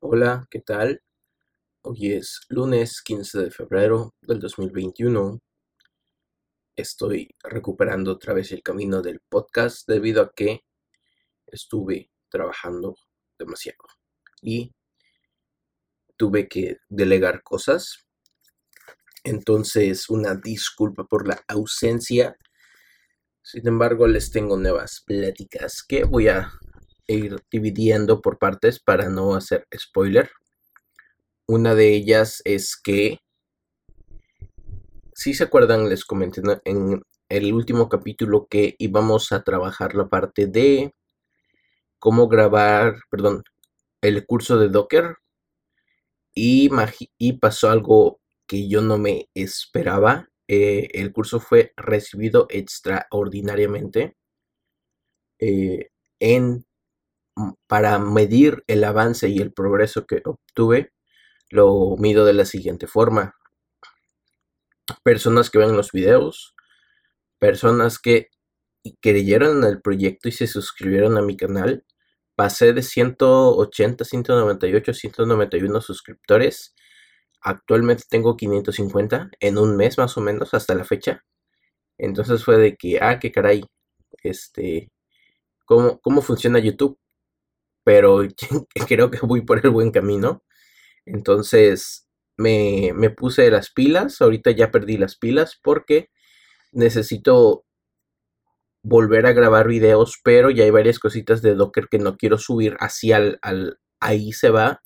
Hola, ¿qué tal? Hoy es lunes 15 de febrero del 2021. Estoy recuperando otra vez el camino del podcast debido a que estuve trabajando demasiado y tuve que delegar cosas. Entonces, una disculpa por la ausencia. Sin embargo, les tengo nuevas pláticas que voy a ir dividiendo por partes para no hacer spoiler. Una de ellas es que, si se acuerdan, les comenté en el último capítulo que íbamos a trabajar la parte de cómo grabar, perdón, el curso de Docker. Y, pasó algo que yo no me esperaba. Eh, el curso fue recibido extraordinariamente eh, en para medir el avance y el progreso que obtuve, lo mido de la siguiente forma. Personas que ven los videos, personas que creyeron en el proyecto y se suscribieron a mi canal. Pasé de 180, 198, 191 suscriptores. Actualmente tengo 550 en un mes más o menos hasta la fecha. Entonces fue de que, ah, qué caray, este, ¿cómo, cómo funciona YouTube? Pero creo que voy por el buen camino. Entonces me, me, puse las pilas, ahorita ya perdí las pilas porque necesito volver a grabar videos, pero ya hay varias cositas de Docker que no quiero subir así al, al ahí se va,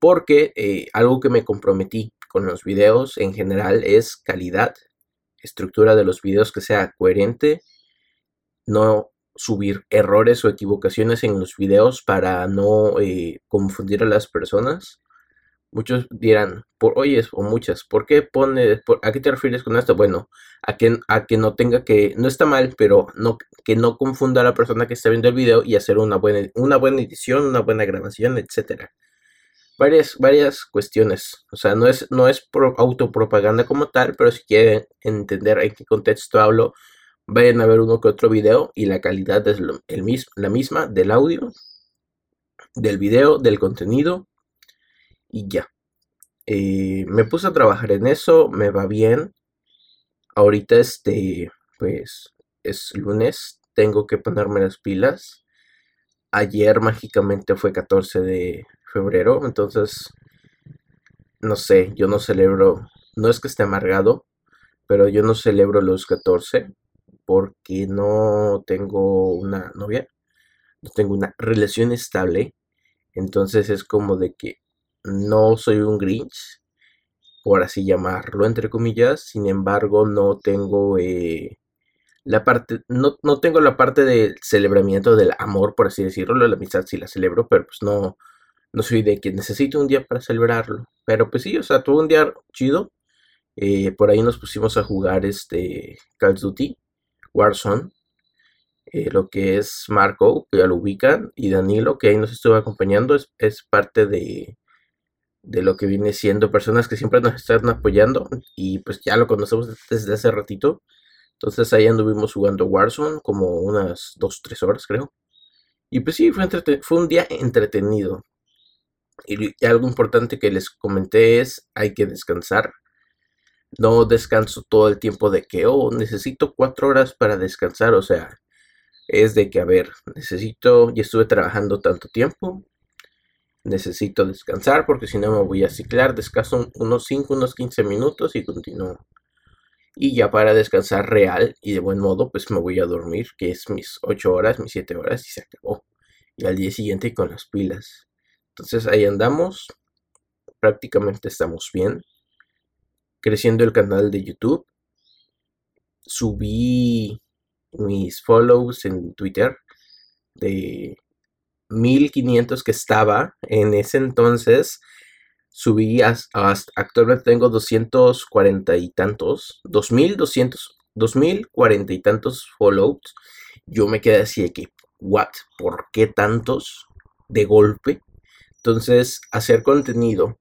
porque eh, algo que me comprometí con los videos en general es calidad, estructura de los videos que sea coherente, no subir errores o equivocaciones en los videos para no eh, confundir a las personas. Muchos dirán, por oyes o muchas, ¿por qué pone, a qué te refieres con esto? Bueno, a que, a que no tenga que, no está mal, pero no, que no confunda a la persona que está viendo el video y hacer una buena, una buena edición, una buena grabación, etcétera. Varias, varias cuestiones. O sea, no es, no es autopropaganda como tal, pero si quieren entender en qué contexto hablo, Vayan a ver uno que otro video y la calidad es el mismo, la misma del audio, del video, del contenido y ya. Eh, me puse a trabajar en eso, me va bien. Ahorita este, pues es lunes, tengo que ponerme las pilas. Ayer mágicamente fue 14 de febrero, entonces no sé, yo no celebro, no es que esté amargado, pero yo no celebro los 14 porque no tengo una novia, no tengo una relación estable, entonces es como de que no soy un Grinch, por así llamarlo, entre comillas, sin embargo no tengo eh, la parte, no, no, tengo la parte del celebramiento del amor, por así decirlo, la amistad sí la celebro, pero pues no, no soy de que necesito un día para celebrarlo, pero pues sí, o sea, tuve un día chido, eh, por ahí nos pusimos a jugar este Call of Duty, Warzone, eh, lo que es Marco, que ya lo ubican, y Danilo, que ahí nos estuvo acompañando, es, parte de, de lo que viene siendo personas que siempre nos están apoyando y pues ya lo conocemos desde hace ratito. Entonces ahí anduvimos jugando Warzone como unas 2-3 horas creo. Y pues sí, fue un día entretenido. y, algo importante que les comenté es, hay que descansar no descanso todo el tiempo de que, oh, necesito cuatro horas para descansar. O sea, es de que, a ver, necesito, ya estuve trabajando tanto tiempo, necesito descansar porque si no me voy a ciclar, descanso unos 5, unos 15 minutos y continúo. Y ya para descansar real y de buen modo, pues me voy a dormir, que es mis 8 horas, mis 7 horas y se acabó. Y al día siguiente con las pilas. Entonces ahí andamos, prácticamente estamos bien creciendo el canal de YouTube. Subí mis follows en Twitter de 1500 que estaba en ese entonces. Subí hasta, actualmente tengo 240 y tantos, 2200, 2040 y tantos follows. Yo me quedé así de que, what, ¿por qué tantos de golpe? Entonces, hacer contenido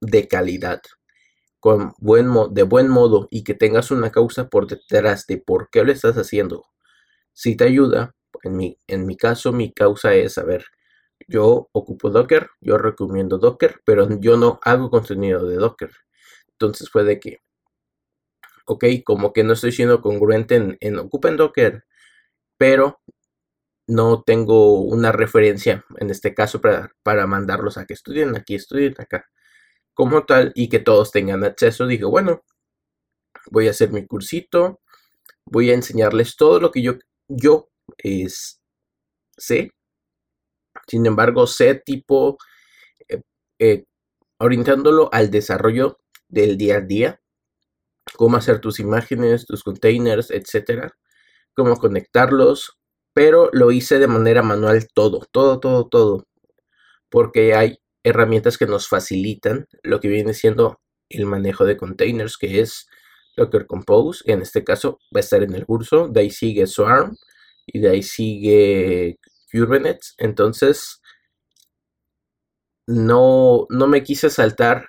de calidad con buen de buen modo y que tengas una causa por detrás de por qué lo estás haciendo, si te ayuda, en mi, en mi caso mi causa es, a ver, yo ocupo Docker, yo recomiendo Docker, pero yo no hago contenido de Docker. Entonces fue de que, ok, como que no estoy siendo congruente en, en ocupen Docker, pero no tengo una referencia en este caso para, para mandarlos a que estudien aquí, estudien acá, como tal, y que todos tengan acceso. Dije, bueno, voy a hacer mi cursito, voy a enseñarles todo lo que yo, yo es, sé. Sin embargo, sé tipo eh, eh, orientándolo al desarrollo del día a día, cómo hacer tus imágenes, tus containers, etcétera, cómo conectarlos, pero lo hice de manera manual todo, todo, todo, todo, porque hay herramientas que nos facilitan lo que viene siendo el manejo de containers, que es Docker Compose, en este caso va a estar en el curso, de ahí sigue Swarm y de ahí sigue Kubernetes, entonces no, no me quise saltar,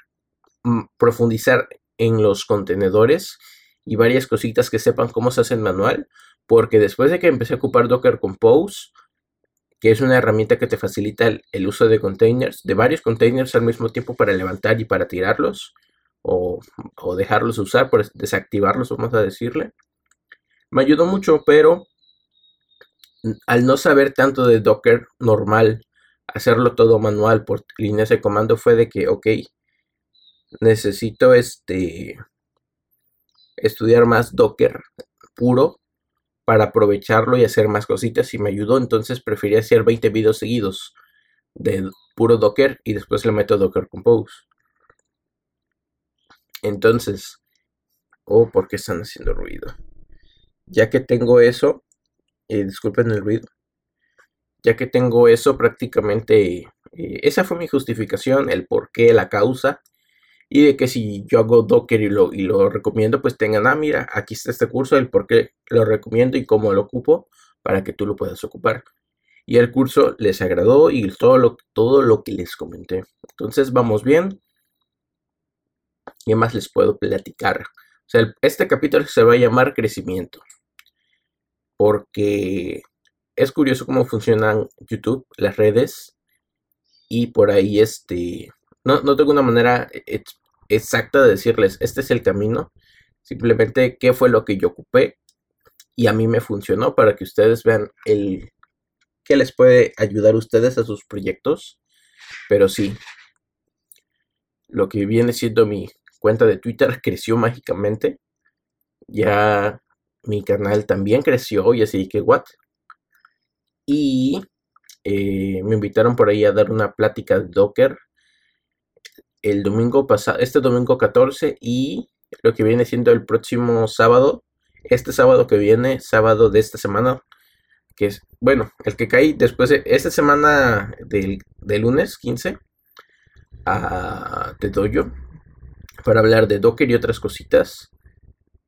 mm, profundizar en los contenedores y varias cositas que sepan cómo se hace manual, porque después de que empecé a ocupar Docker Compose, que es una herramienta que te facilita el, uso de containers, de varios containers al mismo tiempo para levantar y para tirarlos, o, o dejarlos usar, por desactivarlos, vamos a decirle. Me ayudó mucho, pero al no saber tanto de Docker normal, hacerlo todo manual por líneas de comando fue de que, ok, necesito este estudiar más Docker puro para aprovecharlo y hacer más cositas y me ayudó. Entonces preferí hacer 20 videos seguidos de puro Docker y después le meto Docker Compose. Entonces, oh, ¿por qué están haciendo ruido? Ya que tengo eso, eh, disculpen el ruido. Ya que tengo eso prácticamente, eh, esa fue mi justificación, el por qué, la causa y de que si yo hago Docker y lo, y lo recomiendo, pues tengan, ah, mira, aquí está este curso, el por qué lo recomiendo y cómo lo ocupo para que tú lo puedas ocupar. Y el curso les agradó y todo lo, todo lo que les comenté. Entonces vamos bien. ¿Qué más les puedo platicar? O sea, este capítulo se va a llamar crecimiento. Porque es curioso cómo funcionan YouTube, las redes. Y por ahí este... No, no tengo una manera exacta de decirles, este es el camino, simplemente qué fue lo que yo ocupé y a mí me funcionó para que ustedes vean el que les puede ayudar a ustedes a sus proyectos. Pero sí, lo que viene siendo mi cuenta de Twitter creció mágicamente. Ya mi canal también creció y así que what. Y eh, me invitaron por ahí a dar una plática de Docker el domingo pasado, este domingo 14 y lo que viene siendo el próximo sábado, este sábado que viene, sábado de esta semana, que es, bueno, el que cae después de esta semana del, lunes 15 a de Dojo para hablar de Docker y otras cositas.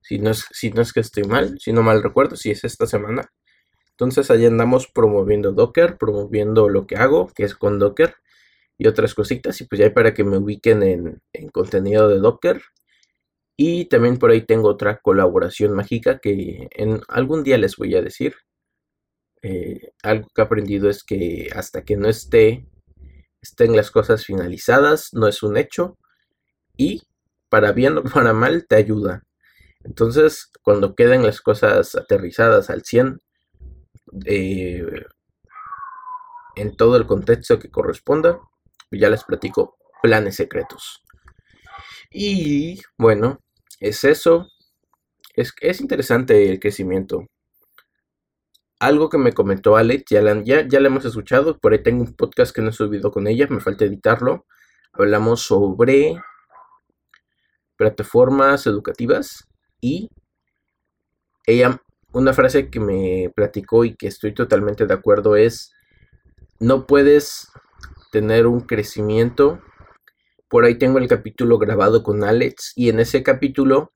Si no, es, si no es que estoy mal, si no mal recuerdo, si es esta semana. Entonces allá andamos promoviendo Docker, promoviendo lo que hago, que es con Docker y otras cositas. Y pues ya hay para que me ubiquen en, contenido de Docker. Y también por ahí tengo otra colaboración mágica que en algún día les voy a decir. Eh, algo que he aprendido es que hasta que no esté estén las cosas finalizadas, no es un hecho. Y para bien o para mal te ayuda. Entonces, cuando queden las cosas aterrizadas al 100, eh, en todo el contexto que corresponda, ya les platico planes secretos. Y bueno, es eso. Es, es interesante el crecimiento. Algo que me comentó Alex, ya la, ya, ya hemos escuchado, por ahí tengo un podcast que no he subido con ella, me falta editarlo. Hablamos sobre plataformas educativas y ella, una frase que me platicó y que estoy totalmente de acuerdo es, no puedes tener un crecimiento. Por ahí tengo el capítulo grabado con Alex y en ese capítulo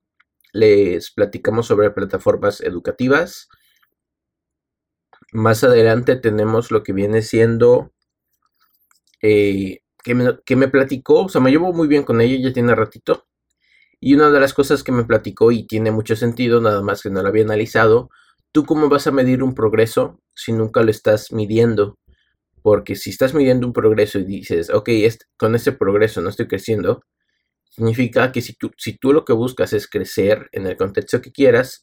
les platicamos sobre plataformas educativas. Más adelante tenemos lo que viene siendo eh, que, me, que, me, platicó, o sea, me llevo muy bien con ella, ya tiene ratito. Y una de las cosas que me platicó y tiene mucho sentido, nada más que no lo había analizado, ¿tú cómo vas a medir un progreso si nunca lo estás midiendo? Porque si estás midiendo un progreso y dices, ok, con este progreso no estoy creciendo, significa que si tú, si tú lo que buscas es crecer en el contexto que quieras,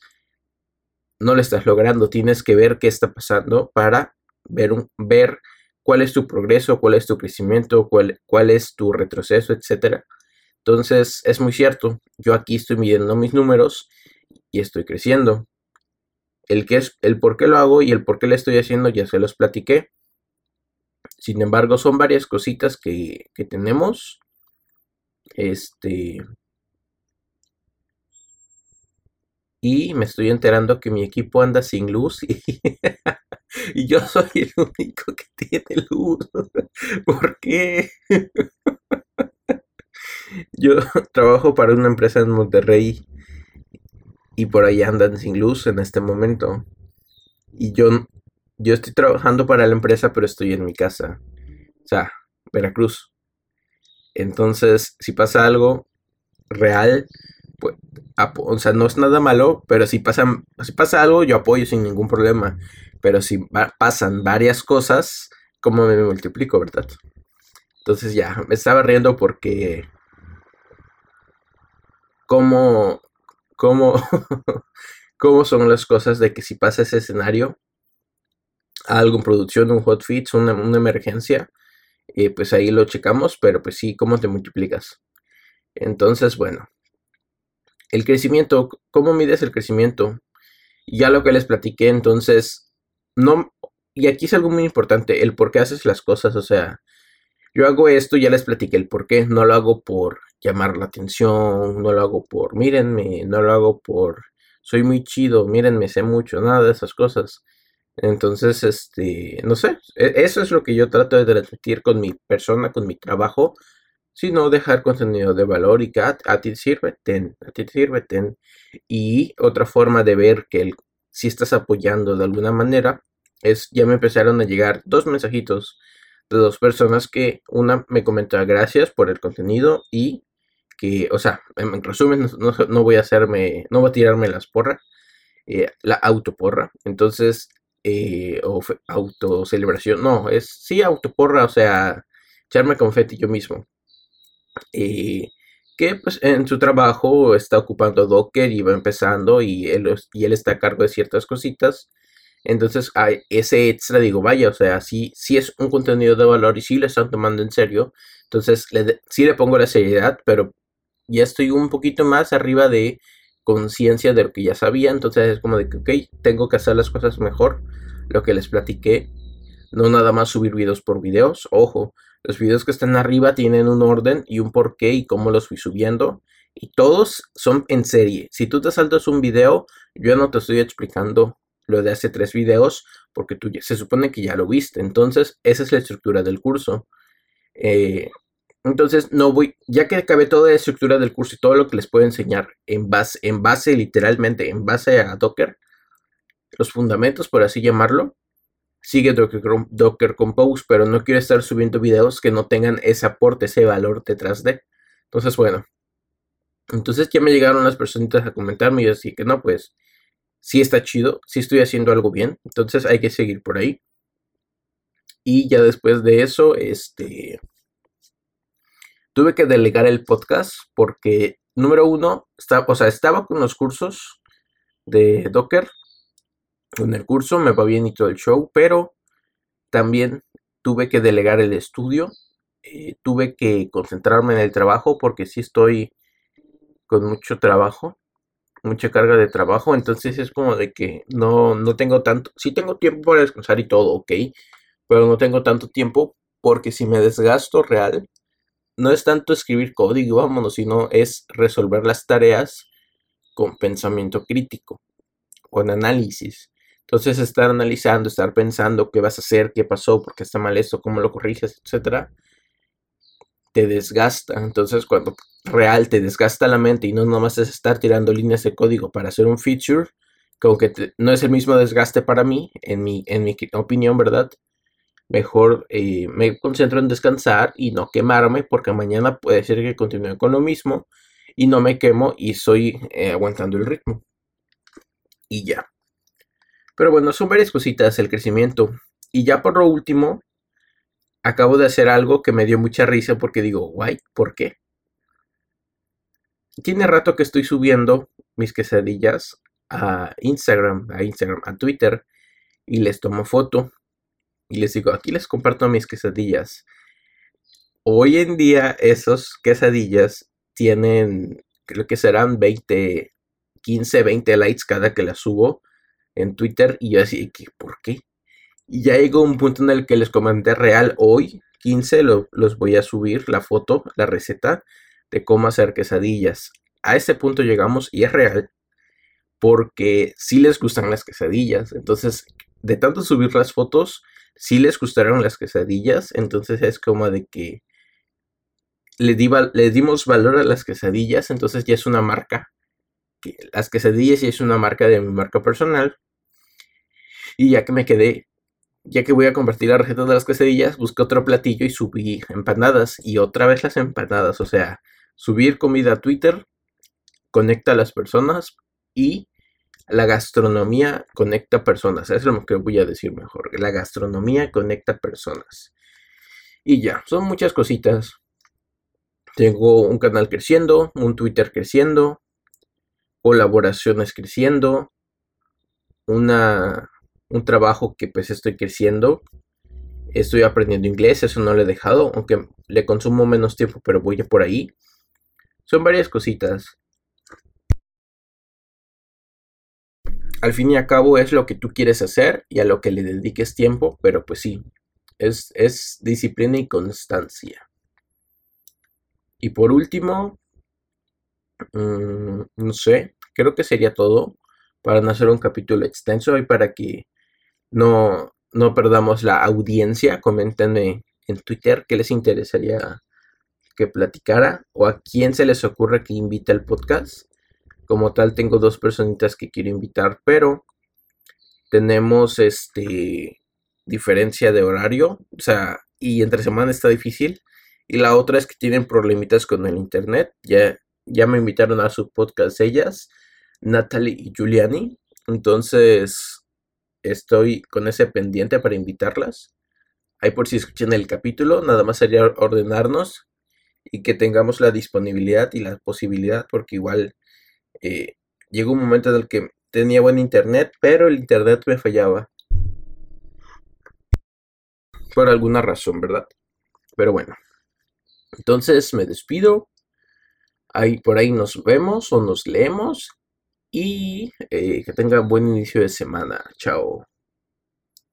no lo estás logrando. Tienes que ver qué está pasando para ver, ver cuál es tu progreso, cuál es tu crecimiento, cuál, cuál es tu retroceso, etc. Entonces, es muy cierto. Yo aquí estoy midiendo mis números y estoy creciendo. El, que es, el por qué lo hago y el por qué lo estoy haciendo ya se los platiqué. Sin embargo, son varias cositas que, que tenemos. Este. Y me estoy enterando que mi equipo anda sin luz y, y yo soy el único que tiene luz. ¿Por qué? Yo trabajo para una empresa en Monterrey y por ahí andan sin luz en este momento. Y yo, yo estoy trabajando para la empresa, pero estoy en mi casa. O sea, Veracruz. Entonces, si pasa algo real, pues, o sea, no es nada malo, pero si pasa, si pasa algo, yo apoyo sin ningún problema. Pero si pasan varias cosas, ¿cómo me multiplico, verdad? Entonces ya, me estaba riendo porque... ¿Cómo, cómo, cómo son las cosas de que si pasa ese escenario, algo en producción, un hotfix, una, una emergencia, eh, pues ahí lo checamos, pero pues sí, ¿cómo te multiplicas? Entonces, bueno, el crecimiento, ¿cómo mides el crecimiento? Ya lo que les platiqué, entonces, no, y aquí es algo muy importante, el por qué haces las cosas, o sea, yo hago esto, ya les platiqué el por qué, no lo hago por llamar la atención, no lo hago por, mírenme, no lo hago por, soy muy chido, mírenme, sé mucho, nada de esas cosas. Entonces, este, no sé, e, eso es lo que yo trato de transmitir con mi persona, con mi trabajo, sino dejar contenido de valor y que a, ti sirve, ten, a ti sirve, ten. Y otra forma de ver que el, si estás apoyando de alguna manera es, ya me empezaron a llegar dos mensajitos de dos personas que una me comentó gracias por el contenido y que, o sea, en resumen, no, voy a hacerme, no voy a tirarme las porras, eh, la autoporra. Entonces, eh, o autocelebración, no, es sí autoporra, o sea, echarme confeti yo mismo. Eh, que pues en su trabajo está ocupando Docker y va empezando y él, y él está a cargo de ciertas cositas. Entonces, a ese extra digo, vaya, o sea, sí, sí es un contenido de valor y sí lo están tomando en serio. Entonces, le, sí le pongo la seriedad, pero ya estoy un poquito más arriba de conciencia de lo que ya sabía. Entonces, es como de que, ok, tengo que hacer las cosas mejor. Lo que les platiqué, no nada más subir videos por videos. Ojo, los videos que están arriba tienen un orden y un porqué y cómo los fui subiendo. Y todos son en serie. Si tú te saltas un video, yo no te estoy explicando lo de hace tres videos porque tú se supone que ya lo viste. Entonces, esa es la estructura del curso. Eh, entonces, no voy, ya que acabé toda la estructura del curso y todo lo que les puedo enseñar en base, en base literalmente, en base a Docker, los fundamentos, por así llamarlo, sigue Docker, Compose, pero no quiero estar subiendo videos que no tengan ese aporte, ese valor detrás de. Entonces, bueno. Entonces ya me llegaron las personitas a comentarme y yo decía que no, pues sí está chido, sí estoy haciendo algo bien, entonces hay que seguir por ahí. Y ya después de eso, este, tuve que delegar el podcast porque, número uno, está, o sea, estaba con los cursos de Docker, en el curso, me va bien y todo el show, pero también tuve que delegar el estudio, eh, tuve que concentrarme en el trabajo porque sí estoy con mucho trabajo, mucha carga de trabajo, entonces es como de que no, no tengo tanto, sí tengo tiempo para descansar y todo, ok, pero no tengo tanto tiempo porque si me desgasto real, no es tanto escribir código, vámonos, sino es resolver las tareas con pensamiento crítico, con análisis. Entonces, estar analizando, estar pensando qué vas a hacer, qué pasó, por qué está mal esto, cómo lo corriges, etcétera, te desgasta. Entonces, cuando real te desgasta la mente y no nomás es estar tirando líneas de código para hacer un feature, como que no es el mismo desgaste para mí, en mi, en mi opinión, ¿verdad? Mejor eh, me concentro en descansar y no quemarme, porque mañana puede ser que continúe con lo mismo y no me quemo y estoy eh, aguantando el ritmo. Y ya. Pero bueno, son varias cositas el crecimiento. Y ya por lo último, acabo de hacer algo que me dio mucha risa porque digo, guay, ¿por qué? Tiene rato que estoy subiendo mis quesadillas a Instagram, a Instagram, a Twitter y les tomo foto y les digo, aquí les comparto mis quesadillas. Hoy en día esos quesadillas tienen, creo que serán 20, 15, 20 likes cada que las subo en Twitter y yo así, ¿por qué? Y ya llegó un punto en el que les comenté real hoy, 15, los voy a subir, la foto, la receta de cómo hacer quesadillas. A ese punto llegamos y es real porque sí les gustan las quesadillas. Entonces, de tanto subir las fotos, sí les gustaron las quesadillas. Entonces es como de que le, dimos valor a las quesadillas. Entonces ya es una marca. Las quesadillas ya es una marca de mi marca personal. Y ya que me quedé ya que voy a convertir la receta de las quesadillas, busqué otro platillo y subí empanadas y otra vez las empanadas. O sea, subir comida a Twitter conecta a las personas y la gastronomía conecta personas. Eso es lo que voy a decir mejor. La gastronomía conecta personas. Y ya, son muchas cositas. Tengo un canal creciendo, un Twitter creciendo, colaboraciones creciendo, una un trabajo que pues estoy creciendo. Estoy aprendiendo inglés, eso no lo he dejado, aunque le consumo menos tiempo, pero voy por ahí. Son varias cositas. Al fin y al cabo es lo que tú quieres hacer y a lo que le dediques tiempo, pero pues sí, es, disciplina y constancia. Y por último, mm, no sé, creo que sería todo para no hacer un capítulo extenso y para que no, no perdamos la audiencia. Coméntenme en Twitter qué les interesaría que platicara o a quién se les ocurre que invite al podcast. Como tal, tengo dos personitas que quiero invitar, pero tenemos este diferencia de horario, o sea, y entre semana está difícil. Y la otra es que tienen problemitas con el internet. Ya, ya me invitaron a su podcast ellas, Natalie y Giuliani. Entonces, estoy con ese pendiente para invitarlas. Ahí por si escuchan el capítulo, nada más sería ordenarnos y que tengamos la disponibilidad y la posibilidad, porque igual llegó un momento en el que tenía buen internet, pero el internet me fallaba. Por alguna razón, ¿verdad? Pero bueno. Entonces me despido. Ahí por ahí nos vemos o nos leemos y eh, que tengan buen inicio de semana. Chao.